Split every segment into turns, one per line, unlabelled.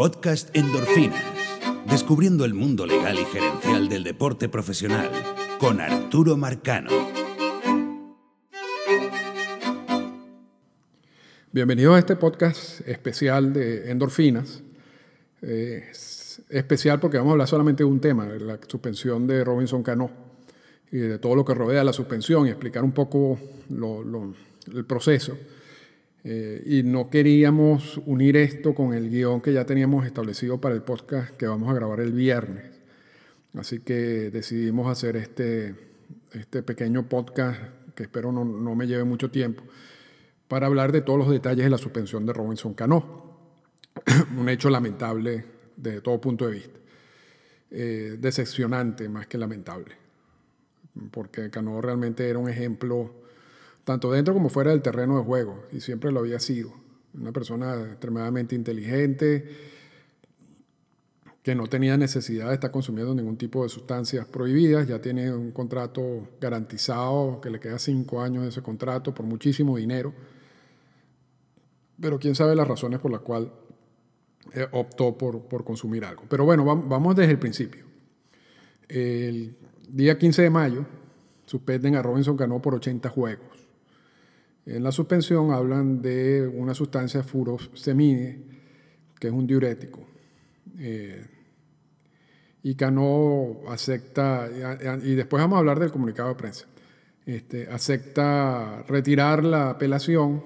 podcast Endorfinas, descubriendo el mundo legal y gerencial del deporte profesional, con Arturo Marcano.
Bienvenidos a este podcast especial de Endorfinas. Eh, es especial porque vamos a hablar solamente de un tema, la suspensión de Robinson Cano y de todo lo que rodea la suspensión y explicar un poco el proceso. Eh, y no queríamos unir esto con el guion que ya teníamos establecido para el podcast que vamos a grabar el viernes. Así que decidimos hacer este, este pequeño podcast que espero no, no me lleve mucho tiempo para hablar de todos los detalles de la suspensión de Robinson Cano. Un hecho lamentable desde todo punto de vista. Eh, decepcionante más que lamentable. Porque Cano realmente era un ejemplo tanto dentro como fuera del terreno de juego, y siempre lo había sido. Una persona extremadamente inteligente, que no tenía necesidad de estar consumiendo ningún tipo de sustancias prohibidas, ya tiene un contrato garantizado, que le queda cinco años de ese contrato por muchísimo dinero, pero quién sabe las razones por las cuales eh, optó por, por, consumir algo. Pero bueno, vamos desde el principio. El día 15 de mayo suspenden a Robinson Cano por 80 juegos. En la suspensión hablan de una sustancia furosemide, que es un diurético. Eh, y Cano acepta, y después vamos a hablar del comunicado de prensa, este, acepta retirar la apelación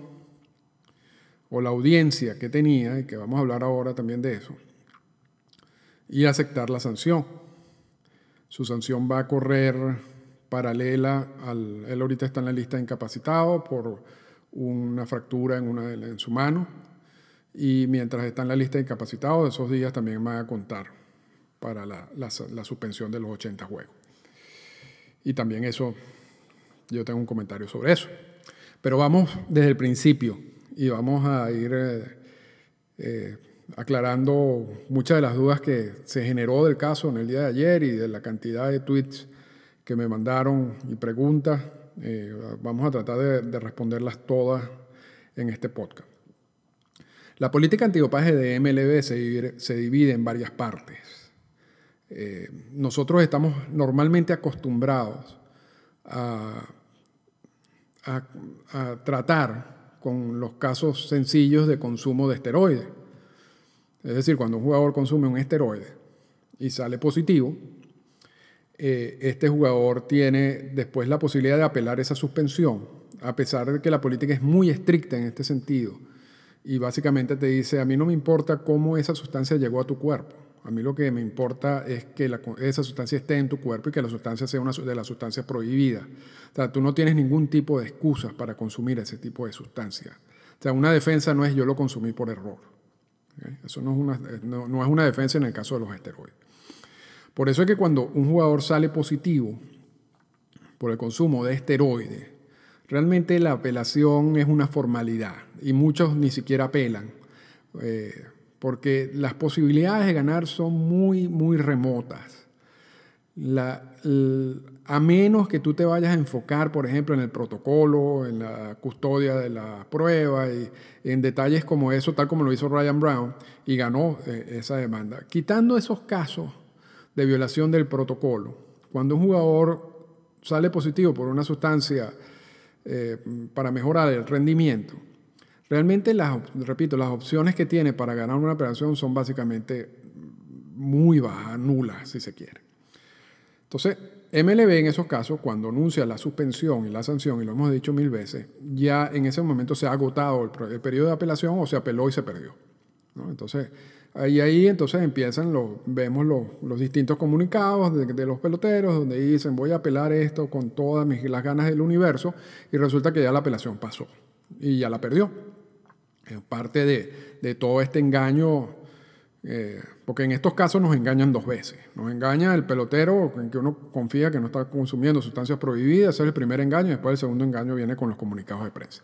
o la audiencia que tenía, y que vamos a hablar ahora también de eso, y aceptar la sanción. Su sanción va a correr paralela al... Él ahorita está en la lista de incapacitados por una fractura en, una, en su mano y mientras está en la lista de incapacitados, esos días también van a contar para la, la, suspensión de los 80 juegos. Y también eso, yo tengo un comentario sobre eso. Pero vamos desde el principio y vamos a ir eh, eh, aclarando muchas de las dudas que se generó del caso en el día de ayer y de la cantidad de tweets que me mandaron y preguntas. Eh, vamos a tratar de, responderlas todas en este podcast. La política antidopaje de MLB se divide, en varias partes. Eh, nosotros estamos normalmente acostumbrados a, a, tratar con los casos sencillos de consumo de esteroides. Es decir, cuando un jugador consume un esteroide y sale positivo, eh, este jugador tiene después la posibilidad de apelar esa suspensión, a pesar de que la política es muy estricta en este sentido. Y básicamente te dice, a mí no me importa cómo esa sustancia llegó a tu cuerpo. A mí lo que me importa es que esa sustancia esté en tu cuerpo y que la sustancia sea una de las sustancias prohibidas. O sea, tú no tienes ningún tipo de excusas para consumir ese tipo de sustancia. O sea, una defensa no es yo lo consumí por error. Eso no es, una, no es una defensa en el caso de los esteroides. Por eso es que cuando un jugador sale positivo por el consumo de esteroides, realmente la apelación es una formalidad y muchos ni siquiera apelan, eh, porque las posibilidades de ganar son muy, muy remotas. a menos que tú te vayas a enfocar, por ejemplo, en el protocolo, en la custodia de la prueba y en detalles como eso, tal como lo hizo Ryan Brown, y ganó eh, esa demanda. Quitando esos casos, de violación del protocolo. Cuando un jugador sale positivo por una sustancia eh, para mejorar el rendimiento, realmente, las, repito, las opciones que tiene para ganar una operación son básicamente muy bajas, nulas, si se quiere. Entonces, MLB en esos casos, cuando anuncia la suspensión y la sanción, y lo hemos dicho mil veces, ya en ese momento se ha agotado el, periodo de apelación o se apeló y se perdió. Entonces, y ahí entonces empiezan, los, vemos los, los distintos comunicados de, de, los peloteros, donde dicen voy a apelar esto con todas mis, las ganas del universo, y resulta que ya la apelación pasó y ya la perdió. Es parte de, de todo este engaño, eh, porque en estos casos nos engañan dos veces. Nos engaña el pelotero en que uno confía que no está consumiendo sustancias prohibidas, ese es el primer engaño, y después el segundo engaño viene con los comunicados de prensa.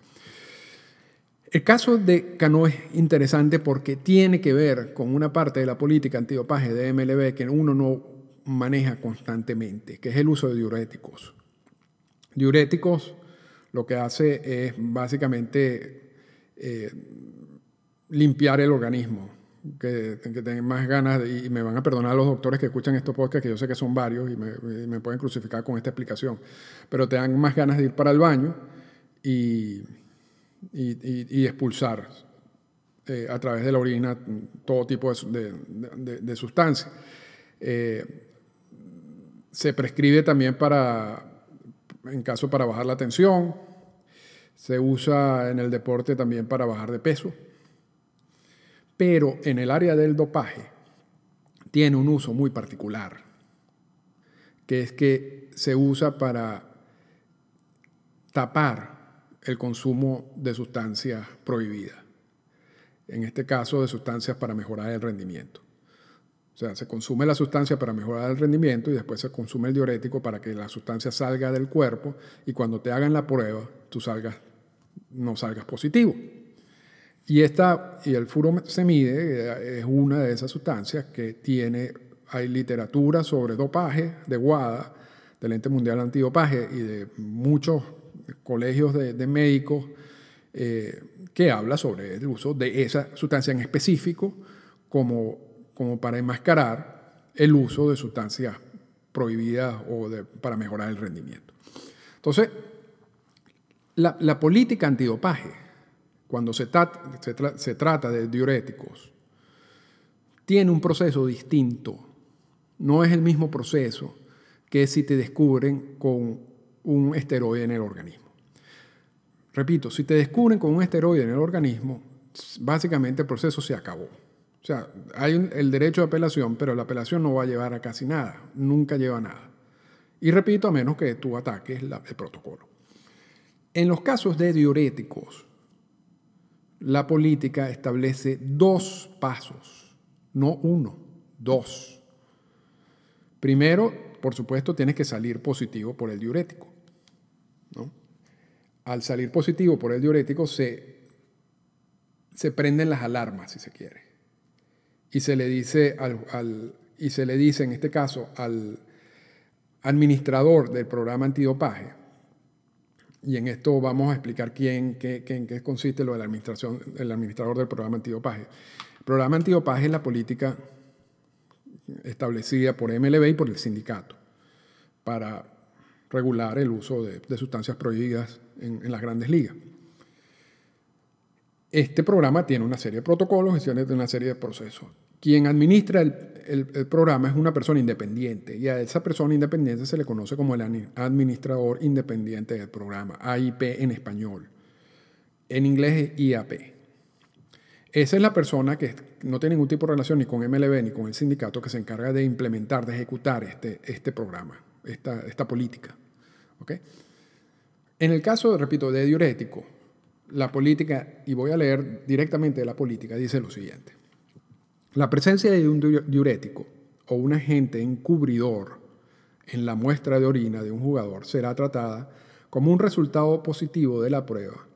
El caso de Cano es interesante porque tiene que ver con una parte de la política antidopaje de MLB que uno no maneja constantemente, que es el uso de diuréticos. Diuréticos lo que hace es básicamente eh, limpiar el organismo, que, que tengan más ganas, y me van a perdonar los doctores que escuchan estos podcasts, que yo sé que son varios y me, y me pueden crucificar con esta explicación, pero te dan más ganas de ir para el baño y, y, expulsar eh, a través de la orina todo tipo de, de, de sustancias. Eh, se prescribe también para, en caso para bajar la tensión, se usa en el deporte también para bajar de peso, pero en el área del dopaje tiene un uso muy particular, que es que se usa para tapar el consumo de sustancias prohibidas, en este caso de sustancias para mejorar el rendimiento. O sea, se consume la sustancia para mejorar el rendimiento y después se consume el diurético para que la sustancia salga del cuerpo y cuando te hagan la prueba, tú salgas, no salgas positivo. Y, esta, y el furosemide eh, es una de esas sustancias que tiene, hay literatura sobre dopaje de WADA, del Ente Mundial Antidopaje y de muchos colegios de, médicos eh, que habla sobre el uso de esa sustancia en específico como como para enmascarar el uso de sustancias prohibidas o de, para mejorar el rendimiento. Entonces, la, la política antidopaje, cuando se, se trata de diuréticos, tiene un proceso distinto. No es el mismo proceso que si te descubren con un esteroide en el organismo. Repito, si te descubren con un esteroide en el organismo, básicamente el proceso se acabó. O sea, hay el derecho de apelación, pero la apelación no va a llevar a casi nada, nunca lleva a nada. Y repito, a menos que tú ataques el protocolo. En los casos de diuréticos, la política establece dos pasos, no uno, dos. Primero, por supuesto, tienes que salir positivo por el diurético. Al salir positivo por el diurético se, se prenden las alarmas, si se quiere y se le dice, al, y se le dice en este caso al administrador del programa antidopaje, y en esto vamos a explicar quién, qué, en qué consiste lo de la administración, el administrador del programa antidopaje. El programa antidopaje es la política establecida por MLB y por el sindicato para regular el uso de, sustancias prohibidas en, las grandes ligas. Este programa tiene una serie de protocolos y una serie de procesos. Quien administra el, programa es una persona independiente y a esa persona independiente se le conoce como el administrador independiente del programa, AIP en español. En inglés es IAP. Esa es la persona que no tiene ningún tipo de relación ni con MLB ni con el sindicato que se encarga de implementar, de ejecutar este, este programa, esta política. En el caso, repito, de diurético, la política, y voy a leer directamente de la política, dice lo siguiente. La presencia de un diurético o un agente encubridor en la muestra de orina de un jugador será tratada como un resultado positivo de la prueba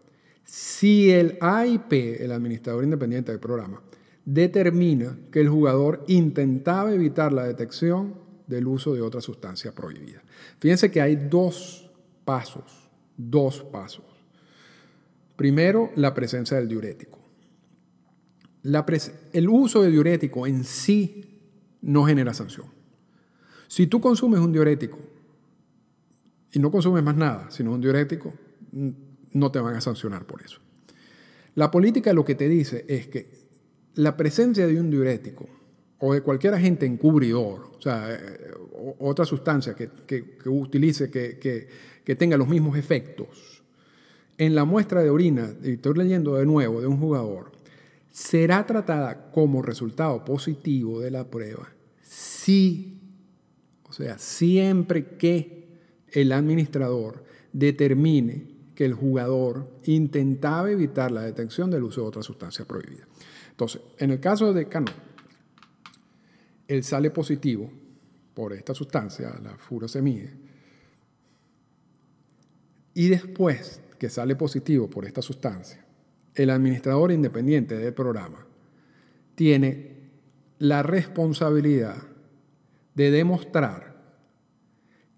si el AIP, el administrador independiente del programa, determina que el jugador intentaba evitar la detección del uso de otra sustancia prohibida. Fíjense que hay dos pasos, dos pasos. Primero, la presencia del diurético. el uso de diurético en sí no genera sanción. Si tú consumes un diurético y no consumes más nada, sino un diurético, no te van a sancionar por eso. La política lo que te dice es que la presencia de un diurético o de cualquier agente encubridor, o sea, eh, otra sustancia que, utilice, que tenga los mismos efectos, en la muestra de orina, y estoy leyendo de nuevo, de un jugador, será tratada como resultado positivo de la prueba si, o sea, siempre que el administrador determine que el jugador intentaba evitar la detección del uso de otra sustancia prohibida. Entonces, en el caso de Cano, él sale positivo por esta sustancia, la furosemide, y después que sale positivo por esta sustancia, el administrador independiente del programa tiene la responsabilidad de demostrar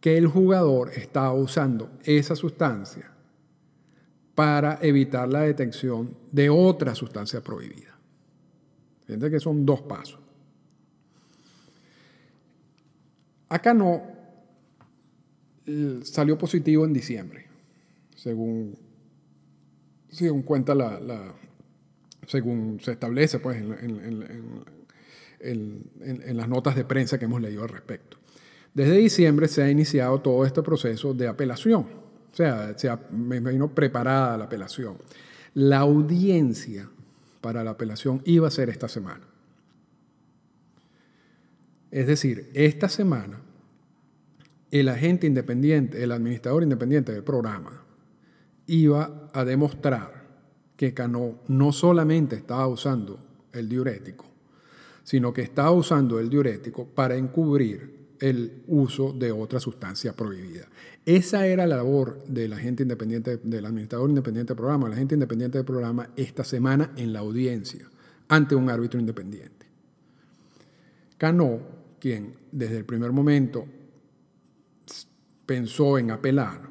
que el jugador está usando esa sustancia para evitar la detección de otra sustancia prohibida. Fíjense que son dos pasos. Acá no salió positivo en diciembre, según, según cuenta la, según se establece pues, en, en, las notas de prensa que hemos leído al respecto. Desde diciembre se ha iniciado todo este proceso de apelación, o sea, se ha, me imagino preparada la apelación. La audiencia para la apelación iba a ser esta semana. Es decir, esta semana el agente independiente, el administrador independiente del programa, iba a demostrar que Cano no solamente estaba usando el diurético, sino que estaba usando el diurético para encubrir el uso de otra sustancia prohibida. Esa era la labor del agente independiente, del administrador independiente del programa, el agente independiente del programa, esta semana en la audiencia, ante un árbitro independiente. Cano, quien desde el primer momento pensó en apelar,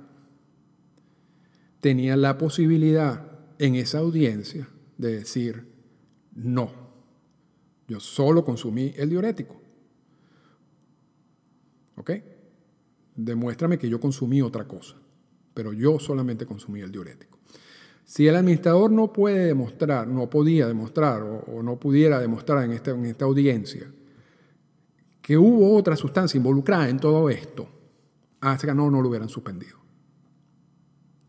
tenía la posibilidad en esa audiencia de decir, no, yo solo consumí el diurético. ¿Ok? Demuéstrame que yo consumí otra cosa, pero yo solamente consumí el diurético. Si el administrador no puede demostrar, no podía demostrar o, no pudiera demostrar en esta, en esta audiencia que hubo otra sustancia involucrada en todo esto, hasta que no, no lo hubieran suspendido.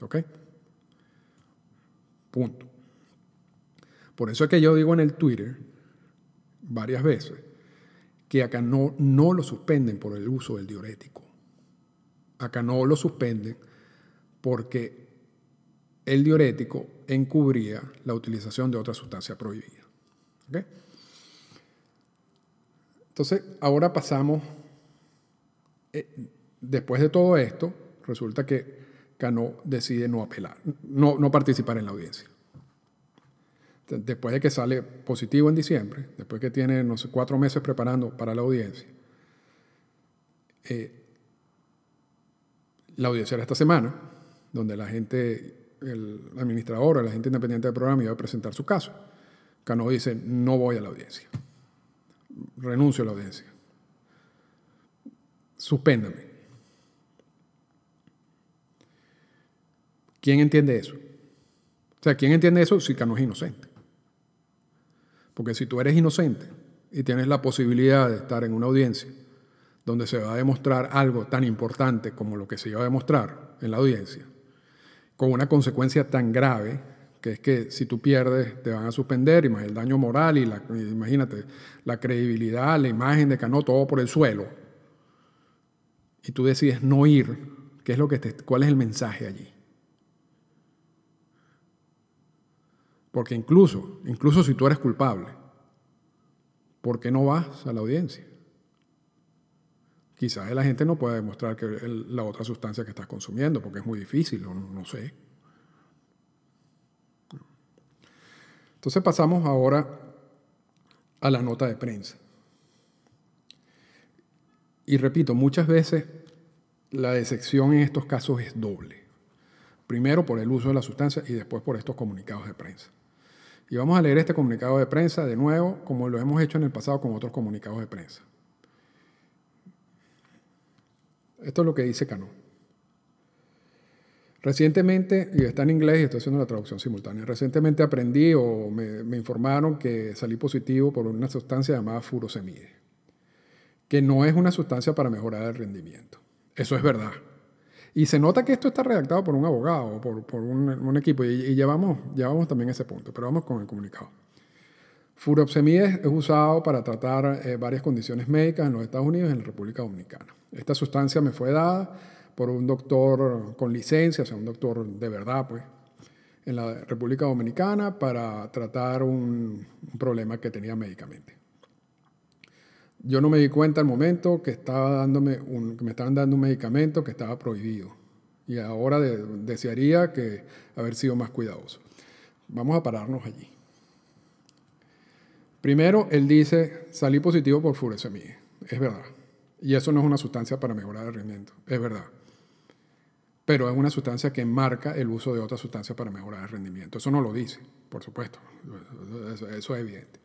¿Ok? Punto. Por eso es que yo digo en el Twitter varias veces que acá no, no lo suspenden por el uso del diurético. Acá no lo suspenden porque el diurético encubría la utilización de otra sustancia prohibida. Entonces, ahora pasamos, eh, después de todo esto, resulta que Cano decide no apelar, no, no participar en la audiencia después de que sale positivo en diciembre, después que tiene, no sé, cuatro meses preparando para la audiencia, eh, la audiencia era esta semana, donde la gente, el administrador o la gente independiente del programa iba a presentar su caso. Cano dice, no voy a la audiencia, renuncio a la audiencia, suspéndame. ¿Quién entiende eso? O sea, ¿quién entiende eso si Cano es inocente? Porque si tú eres inocente y tienes la posibilidad de estar en una audiencia donde se va a demostrar algo tan importante como lo que se iba a demostrar en la audiencia, con una consecuencia tan grave, que es que si tú pierdes te van a suspender, y más el daño moral y la, imagínate, la credibilidad, la imagen de Cano, todo por el suelo, y tú decides no ir, ¿qué es lo que ¿cuál es el mensaje allí? Porque incluso, incluso si tú eres culpable, ¿por qué no vas a la audiencia? Quizás la gente no pueda demostrar que la otra sustancia que estás consumiendo, porque es muy difícil, no, no sé. Entonces pasamos ahora a la nota de prensa. Y repito, muchas veces la decepción en estos casos es doble. Primero por el uso de la sustancia y después por estos comunicados de prensa. Y vamos a leer este comunicado de prensa de nuevo, como lo hemos hecho en el pasado con otros comunicados de prensa. Esto es lo que dice Cano. Recientemente, y está en inglés y estoy haciendo la traducción simultánea, recientemente aprendí o me, informaron que salí positivo por una sustancia llamada furosemide, que no es una sustancia para mejorar el rendimiento. Eso es verdad. Y se nota que esto está redactado por un abogado, por, por un, equipo, y, llevamos, llevamos también ese punto, pero vamos con el comunicado. Furosemide es usado para tratar eh, varias condiciones médicas en los Estados Unidos y en la República Dominicana. Esta sustancia me fue dada por un doctor con licencia, o sea, un doctor de verdad, pues, en la República Dominicana para tratar un, problema que tenía médicamente. Yo no me di cuenta al momento que, estaba me estaban dando un medicamento que estaba prohibido. Y ahora desearía que haber sido más cuidadoso. Vamos a pararnos allí. Primero, él dice, salí positivo por furosemide. Es verdad. Y eso no es una sustancia para mejorar el rendimiento. Es verdad. Pero es una sustancia que marca el uso de otra sustancia para mejorar el rendimiento. Eso no lo dice, por supuesto. eso es evidente.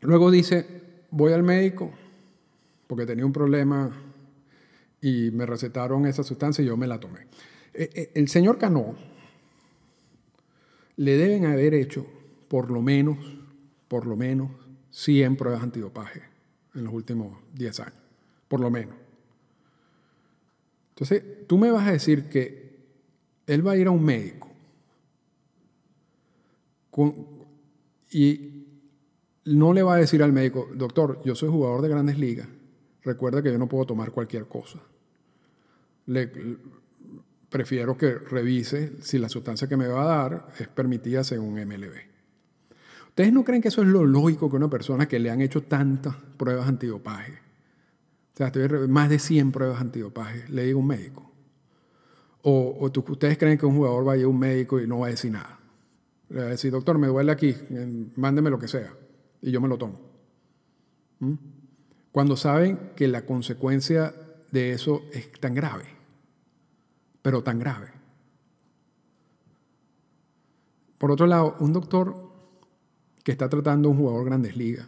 Luego dice, voy al médico porque tenía un problema y me recetaron esa sustancia y yo me la tomé. Eh, eh, el señor Cano le deben haber hecho por lo menos, por lo menos 100 pruebas antidopaje en los últimos 10 años, por lo menos. Entonces, tú me vas a decir que él va a ir a un médico y no le va a decir al médico, doctor, yo soy jugador de grandes ligas, recuerda que yo no puedo tomar cualquier cosa. Prefiero que revise si la sustancia que me va a dar es permitida según MLB. ¿Ustedes no creen que eso es lo lógico que una persona que le han hecho tantas pruebas antidopaje, o sea, más de 100 pruebas antidopaje, le diga a un médico? ¿O, ustedes creen que un jugador va a ir un médico y no va a decir nada? Le va a decir, doctor, me duele aquí, mándeme lo que sea, y yo me lo tomo. ¿Mm? Cuando saben que la consecuencia de eso es tan grave pero tan grave. Por otro lado, un doctor que está tratando a un jugador grandes ligas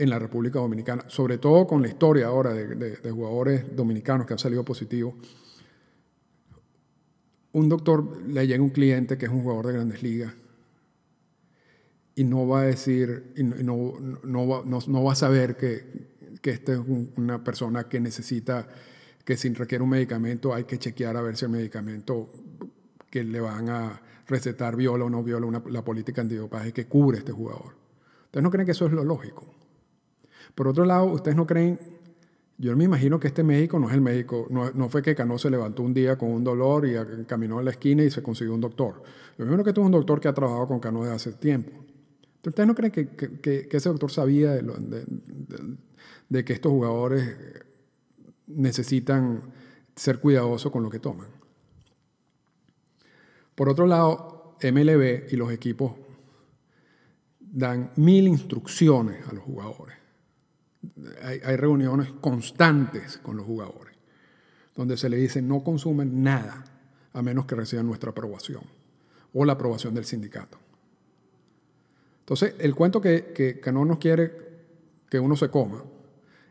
en la República Dominicana, sobre todo con la historia ahora de, jugadores dominicanos que han salido positivos, un doctor le llega un cliente que es un jugador de grandes ligas y no va a decir, y no, no, va, a saber que, que esta es una persona que necesita que si requiere un medicamento hay que chequear a ver si el medicamento que le van a recetar viola o no viola la política antidopaje que cubre este jugador. ¿Ustedes no creen que eso es lo lógico? Por otro lado, ¿ustedes no creen? Yo me imagino que este médico no es el médico, no, fue que Cano se levantó un día con un dolor y caminó a la esquina y se consiguió un doctor. Me imagino que este es un doctor que ha trabajado con Cano desde hace tiempo. ¿Ustedes no creen que, ese doctor sabía de que estos jugadores necesitan ser cuidadosos con lo que toman. Por otro lado, MLB y los equipos dan mil instrucciones a los jugadores. Hay, reuniones constantes con los jugadores, donde se les dice no consumen nada a menos que reciban nuestra aprobación o la aprobación del sindicato. Entonces, el cuento que, que, que no nos quiere que uno se coma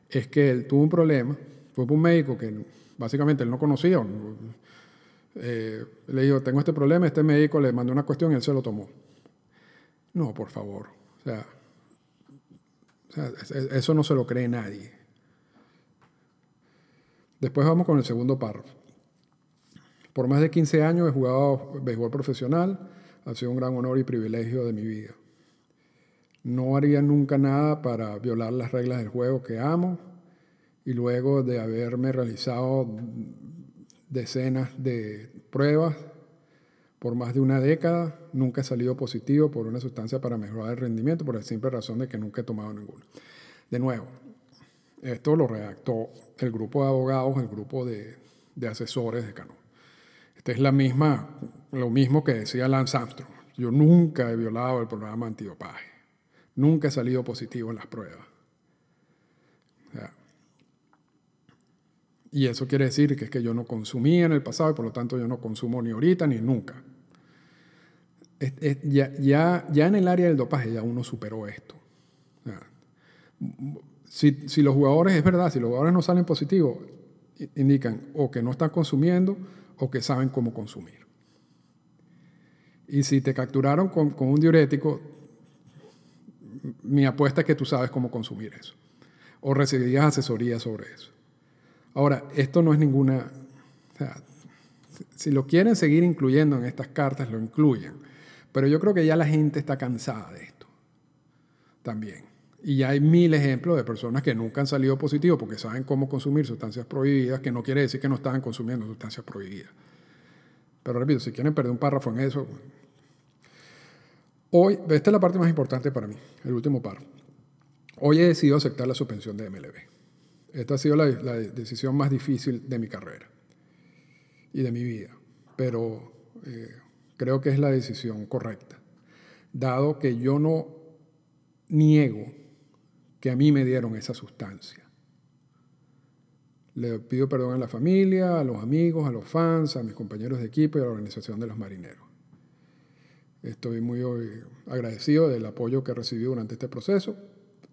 es que él tuvo un problema fue por un médico que básicamente él no conocía. Eh, le dijo, tengo este problema, este médico le mandó una cuestión y él se lo tomó. No, por favor. O sea, eso no se lo cree nadie. Después vamos con el segundo párrafo. Por más de 15 años he jugado béisbol profesional, ha sido un gran honor y privilegio de mi vida. No haría nunca nada para violar las reglas del juego que amo y luego de haberme realizado decenas de pruebas por más de una década, nunca he salido positivo por una sustancia para mejorar el rendimiento, por la simple razón de que nunca he tomado ninguna. De nuevo, esto lo redactó el grupo de abogados, el grupo de, asesores de Cano. Esta es la misma, lo mismo que decía Lance Armstrong. Yo nunca he violado el programa antidopaje. Nunca he salido positivo en las pruebas. Y eso quiere decir que es que yo no consumía en el pasado y por lo tanto yo no consumo ni ahorita ni nunca. ya, en el área del dopaje ya uno superó esto. Si, si, los jugadores, es verdad, si los jugadores no salen positivos, indican o que no están consumiendo o que saben cómo consumir. Y si te capturaron con, con un diurético, mi apuesta es que tú sabes cómo consumir eso. O recibirías asesoría sobre eso. Ahora, esto no es ninguna... O sea, si lo quieren seguir incluyendo en estas cartas, lo incluyen. Pero yo creo que ya la gente está cansada de esto. También. Y ya hay mil ejemplos de personas que nunca han salido positivos porque saben cómo consumir sustancias prohibidas, que no quiere decir que no estaban consumiendo sustancias prohibidas. Pero repito, si quieren perder un párrafo en eso. Hoy, esta es la parte más importante para mí, el último párrafo. Hoy he decidido aceptar la suspensión de MLB. Esta ha sido la, decisión más difícil de mi carrera y de mi vida, pero eh, creo que es la decisión correcta, dado que yo no niego que a mí me dieron esa sustancia. Le pido perdón a la familia, a los amigos, a los fans, a mis compañeros de equipo y a la organización de los marineros. Estoy muy eh, agradecido del apoyo que he recibido durante este proceso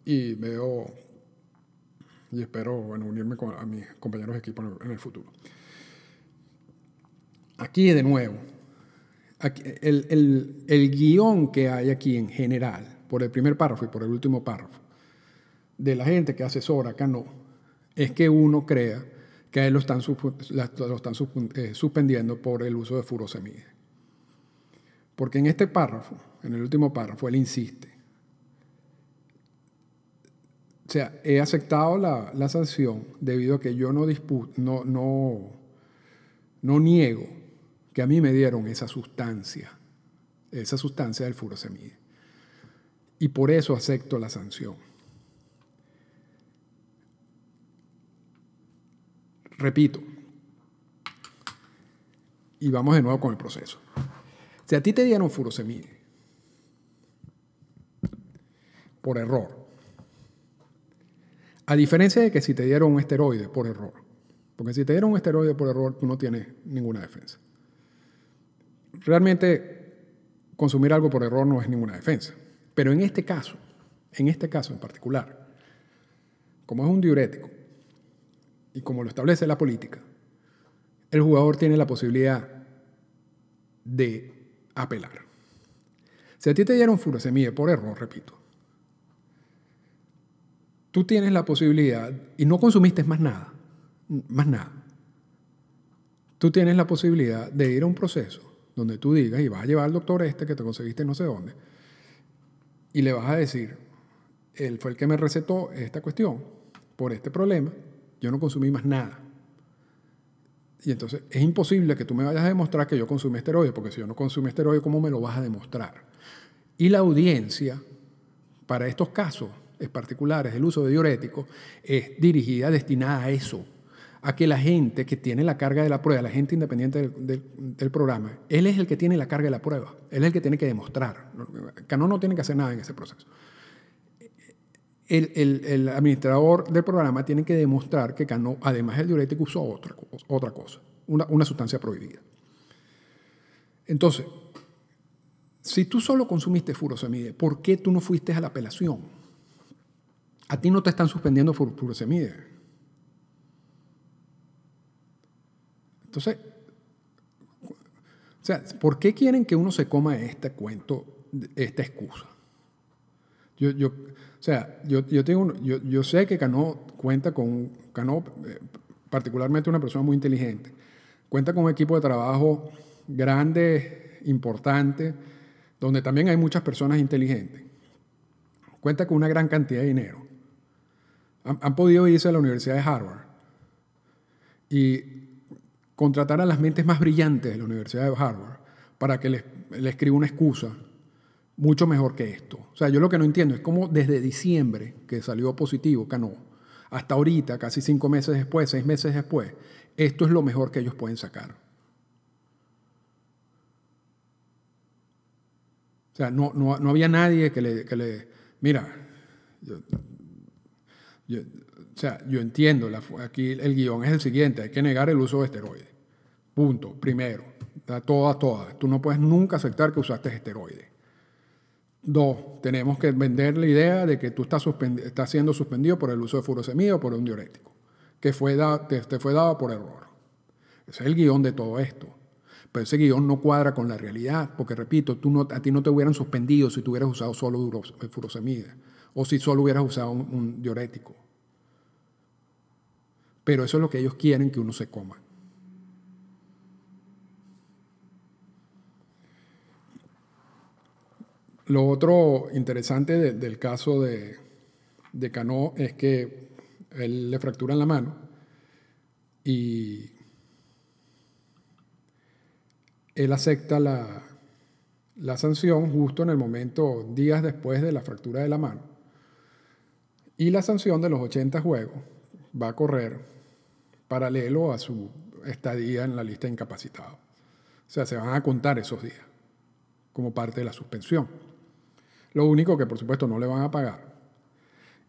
y veo y espero unirme a mis compañeros de equipo en el, futuro. Aquí de nuevo, el, el, guion que hay aquí en general, por el primer párrafo y por el último párrafo, de la gente que asesora acá no, es que uno crea que a él lo están, lo están eh, suspendiendo por el uso de furosemide. Porque en este párrafo, en el último párrafo, él insiste. O sea, he aceptado la, sanción debido a que yo no, no, no, no niego que a mí me dieron esa sustancia, esa sustancia del furosemide. Y por eso acepto la sanción. Repito, y vamos de nuevo con el proceso. Si a ti te dieron furosemide por error, a diferencia de que si te dieron un esteroide por error, porque si te dieron un esteroide por error, tú no tienes ninguna defensa. Realmente, consumir algo por error no es ninguna defensa. Pero en este caso, en este caso en particular, como es un diurético y como lo establece la política, el jugador tiene la posibilidad de apelar. Si a ti te dieron furosemide por error, repito, tú tienes la posibilidad, y no consumiste más nada, más nada, tú tienes la posibilidad de ir a un proceso donde tú digas, y vas a llevar al doctor este que te conseguiste no sé dónde, y le vas a decir, él fue el que me recetó esta cuestión, por este problema, yo no consumí más nada. Y entonces es imposible que tú me vayas a demostrar que yo consumí esteroides, porque si yo no consumí esteroides, ¿cómo me lo vas a demostrar? Y la audiencia, para estos casos particulares, el uso de diuréticos, es dirigida, destinada a eso, a que la gente que tiene la carga de la prueba, la gente independiente del, programa, él es el que tiene la carga de la prueba, él es el que tiene que demostrar. Cano no tiene que hacer nada en ese proceso el, administrador del programa tiene que demostrar que Cano, además del diurético, usó otra, otra cosa, una, sustancia prohibida. Entonces, si tú solo consumiste furosemide, ¿por qué tú no fuiste a la apelación? A ti no te están suspendiendo furosemide. Entonces, o sea, ¿por qué quieren que uno se coma este cuento, esta excusa? Yo, yo, o sea, yo, yo, tengo, yo, yo sé que Cano cuenta con, Cano, eh, particularmente una persona muy inteligente, cuenta con un equipo de trabajo grande, importante, donde también hay muchas personas inteligentes. Cuenta con una gran cantidad de dinero. Han, podido irse a la Universidad de Harvard y contratar a las mentes más brillantes de la Universidad de Harvard para que les, les escriba una excusa mucho mejor que esto. O sea, yo lo que no entiendo es cómo desde diciembre, que salió positivo Cano, hasta ahorita, casi cinco meses después, seis meses después, esto es lo mejor que ellos pueden sacar. O sea, no, no, no había nadie que le, que le mira, o sea, yo entiendo, aquí el guion es el siguiente, hay que negar el uso de esteroides. Punto, primero, todas, todas. Tú no puedes nunca aceptar que usaste esteroides. Dos, tenemos que vender la idea de que tú estás, estás siendo suspendido por el uso de furosemida o por un diurético, que fue te, fue dado por error. Ese es el guion de todo esto. Pero ese guion no cuadra con la realidad, porque repito, tú no, a ti no te hubieran suspendido si tú hubieras usado solo eh, furosemida o si solo hubieras usado un, diurético. Pero eso es lo que ellos quieren que uno se coma. Lo otro interesante del caso de, de Cano es que él le fracturan la mano y él acepta la sanción justo en el momento, días después de la fractura de la mano. Y la sanción de los 80 juegos va a correr paralelo a su estadía en la lista de incapacitados. O sea, se van a contar esos días como parte de la suspensión. Lo único que por supuesto no le van a pagar.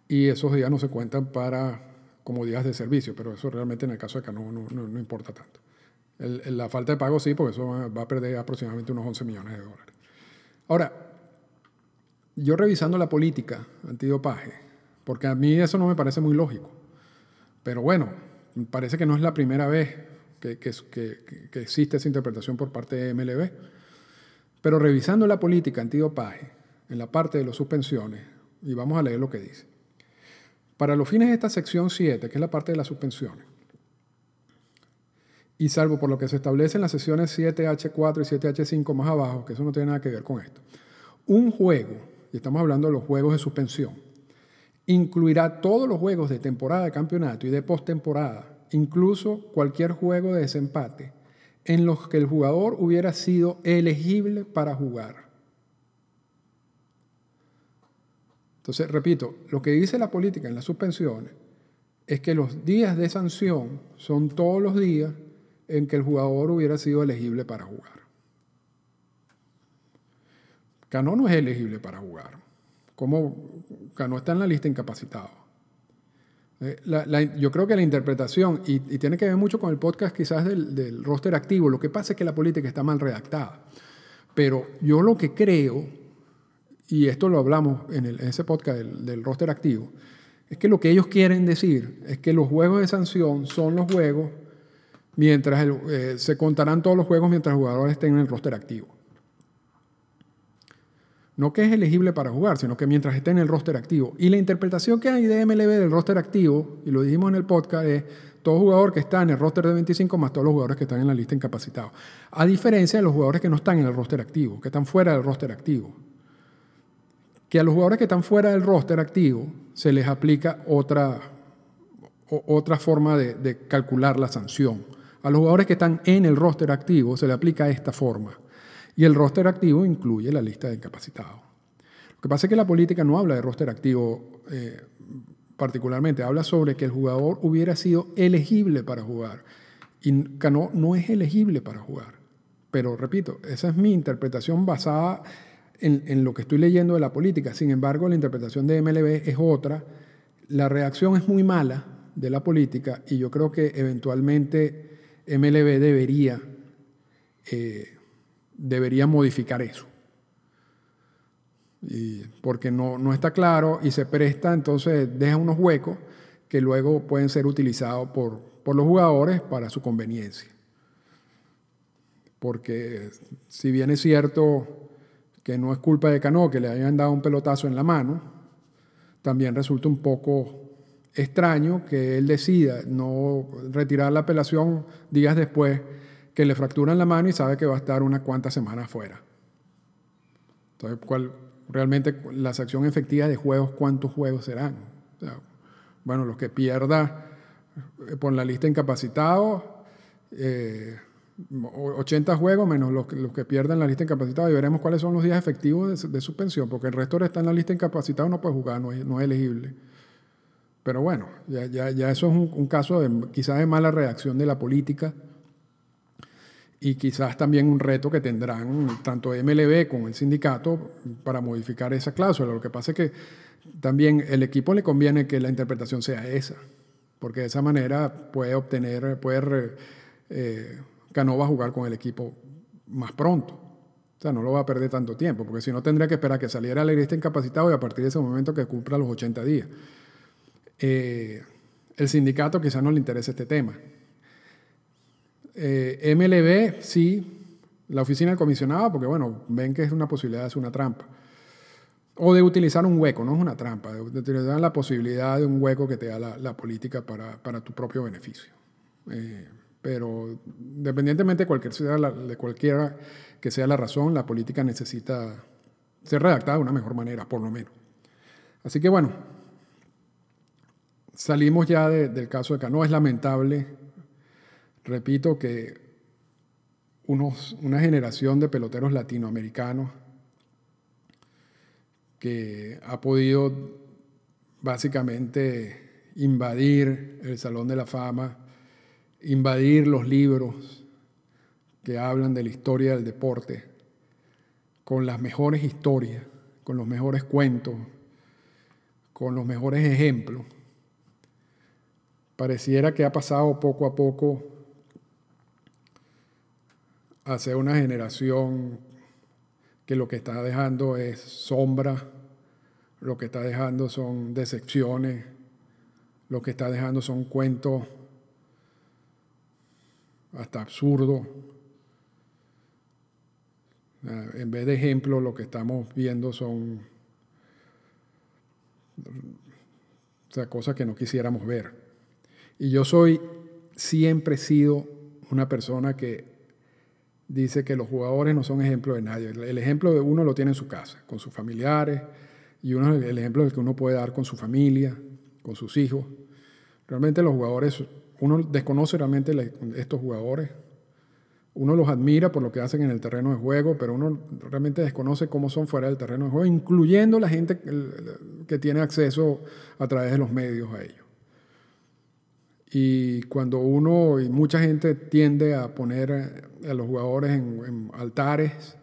Y esos días no se cuentan para como días de servicio, pero eso realmente en el caso de que no, importa tanto. la falta de pago sí, porque eso va a perder aproximadamente unos 11 millones de dólares. Ahora, yo revisando la política antidopaje, porque a mí eso no me parece muy lógico, pero bueno, parece que no es la primera vez que, existe esa interpretación por parte de MLB, pero revisando la política antidopaje, en la parte de las suspensiones, y vamos a leer lo que dice. Para los fines de esta sección 7, que es la parte de las suspensiones, y salvo por lo que se establece en las sesiones 7H4 y 7H5 más abajo, que eso no tiene nada que ver con esto, un juego, y estamos hablando de los juegos de suspensión, incluirá todos los juegos de temporada de campeonato y de postemporada, incluso cualquier juego de desempate, en los que el jugador hubiera sido elegible para jugar. Entonces, repito, lo que dice la política en las suspensiones es que los días de sanción son todos los días en que el jugador hubiera sido elegible para jugar. Cano no es elegible para jugar. Como Cano está en la lista incapacitado. Eh, yo creo que la interpretación, y, tiene que ver mucho con el podcast quizás del, roster activo, lo que pasa es que la política está mal redactada. Pero yo lo que creo y esto lo hablamos en, ese podcast del, roster activo, es que lo que ellos quieren decir es que los juegos de sanción son los juegos mientras eh, se contarán todos los juegos mientras el jugador esté en el roster activo. No que es elegible para jugar, sino que mientras esté en el roster activo. Y la interpretación que hay de MLB del roster activo, y lo dijimos en el podcast, es todo jugador que está en el roster de 25 más todos los jugadores que están en la lista incapacitados. A diferencia de los jugadores que no están en el roster activo, que están fuera del roster activo que a los jugadores que están fuera del roster activo se les aplica otra, otra forma de, calcular la sanción. A los jugadores que están en el roster activo se le aplica esta forma. Y el roster activo incluye la lista de incapacitados. Lo que pasa es que la política no habla de roster activo eh, particularmente, habla sobre que el jugador hubiera sido elegible para jugar. Y Cano no es elegible para jugar. Pero repito, esa es mi interpretación basada en, lo que estoy leyendo de la política. Sin embargo, la interpretación de MLB es otra. La reacción es muy mala de la política y yo creo que eventualmente MLB debería, eh, debería modificar eso. porque no, no está claro y se presta, entonces deja unos huecos que luego pueden ser utilizados por, por los jugadores para su conveniencia. Porque si bien es cierto, que no es culpa de Cano que le hayan dado un pelotazo en la mano, también resulta un poco extraño que él decida no retirar la apelación días después que le fracturan la mano y sabe que va a estar unas cuantas semanas fuera. Entonces, ¿cuál, realmente la acción efectiva de juegos, ¿cuántos juegos serán? bueno, los que pierda eh, por la lista incapacitados, eh, 80 juegos menos los, los que pierden la lista incapacitado y veremos cuáles son los días efectivos de, suspensión, porque el resto está en la lista incapacitado, no puede jugar, no es, no es elegible. Pero bueno, ya, ya, ya eso es un, caso de, quizás de mala reacción de la política y quizás también un reto que tendrán tanto MLB como el sindicato para modificar esa cláusula. Lo que pasa es que también el equipo le conviene que la interpretación sea esa, porque de esa manera puede obtener, puede... Eh, no va a jugar con el equipo más pronto. O sea, no lo va a perder tanto tiempo, porque si no tendría que esperar que saliera la lista incapacitado y a partir de ese momento que cumpla los 80 días. Eh, el sindicato quizás no le interese este tema. Eh, MLB, sí, la oficina del comisionado, porque bueno, ven que es una posibilidad de hacer una trampa. O de utilizar un hueco, no es una trampa, de utilizar la posibilidad de un hueco que te da la, política para, para, tu propio beneficio. Eh, pero independientemente de, cualquier sea de cualquiera que sea la razón, la política necesita ser redactada de una mejor manera, por lo menos. Así que bueno, salimos ya del caso de Cano. Es lamentable, repito, que unos, una generación de peloteros latinoamericanos que ha podido básicamente invadir el Salón de la Fama invadir los libros que hablan de la historia del deporte con las mejores historias, con los mejores cuentos, con los mejores ejemplos. Pareciera que ha pasado poco a poco a ser una generación que lo que está dejando es sombra, lo que está dejando son decepciones, lo que está dejando son cuentos hasta absurdos. Ah, en vez de ejemplos, lo que estamos viendo son cosas que no quisiéramos ver. Y yo soy, siempre he sido una persona que dice que los jugadores no son ejemplo de nadie. El ejemplo de uno lo tiene en su casa, con sus familiares, y uno el ejemplo del que uno puede dar con su familia, con sus hijos. Realmente los jugadores, uno desconoce realmente estos jugadores, uno los admira por lo que hacen en el terreno de juego, pero uno realmente desconoce cómo son fuera del terreno de juego, incluyendo la gente que tiene acceso a través de los medios a ellos. Y cuando uno y mucha gente tiende a poner a los jugadores en, altares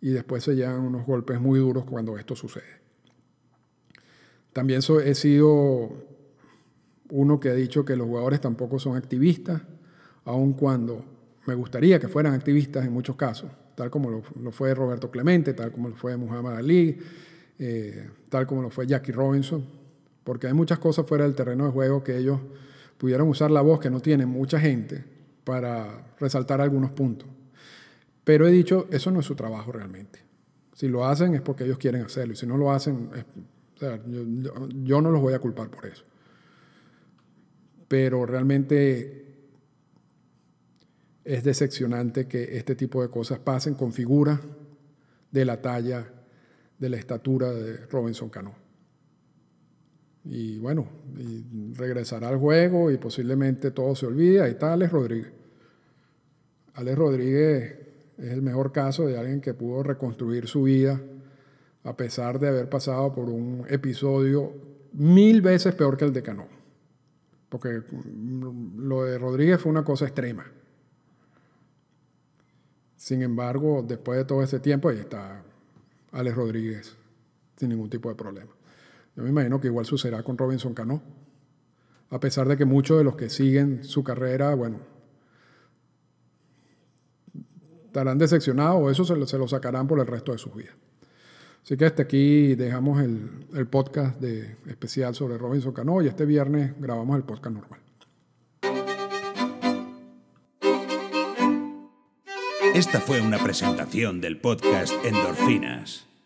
y después se llevan unos golpes muy duros cuando esto sucede. También he sido uno que ha dicho que los jugadores tampoco son activistas, aun cuando me gustaría que fueran activistas en muchos casos, tal como lo, fue Roberto Clemente, tal como lo fue Muhammad Ali, eh, tal como lo fue Jackie Robinson, porque hay muchas cosas fuera del terreno de juego que ellos pudieran usar la voz que no tiene mucha gente para resaltar algunos puntos. Pero he dicho, eso no es su trabajo realmente. Si lo hacen es porque ellos quieren hacerlo y si no lo hacen, yo, no los voy a culpar por eso. Pero realmente es decepcionante que este tipo de cosas pasen con figuras de la talla, de la estatura de Robinson Cano. Y bueno, regresará al juego y posiblemente todo se olvide. Ahí está Alex Rodríguez. Alex Rodríguez es el mejor caso de alguien que pudo reconstruir su vida a pesar de haber pasado por un episodio mil veces peor que el de Cano. Porque lo de Rodríguez fue una cosa extrema. Sin embargo, después de todo ese tiempo, ahí está Alex Rodríguez sin ningún tipo de problema. Yo me imagino que igual sucederá con Robinson Cano. A pesar de que muchos de los que siguen su carrera, bueno, estarán decepcionados o eso se lo, sacarán por el resto de sus vidas. Así que hasta aquí dejamos el, el, podcast de, especial sobre Robinson Cano y este viernes grabamos el podcast normal.
Esta fue una presentación del podcast Endorfinas.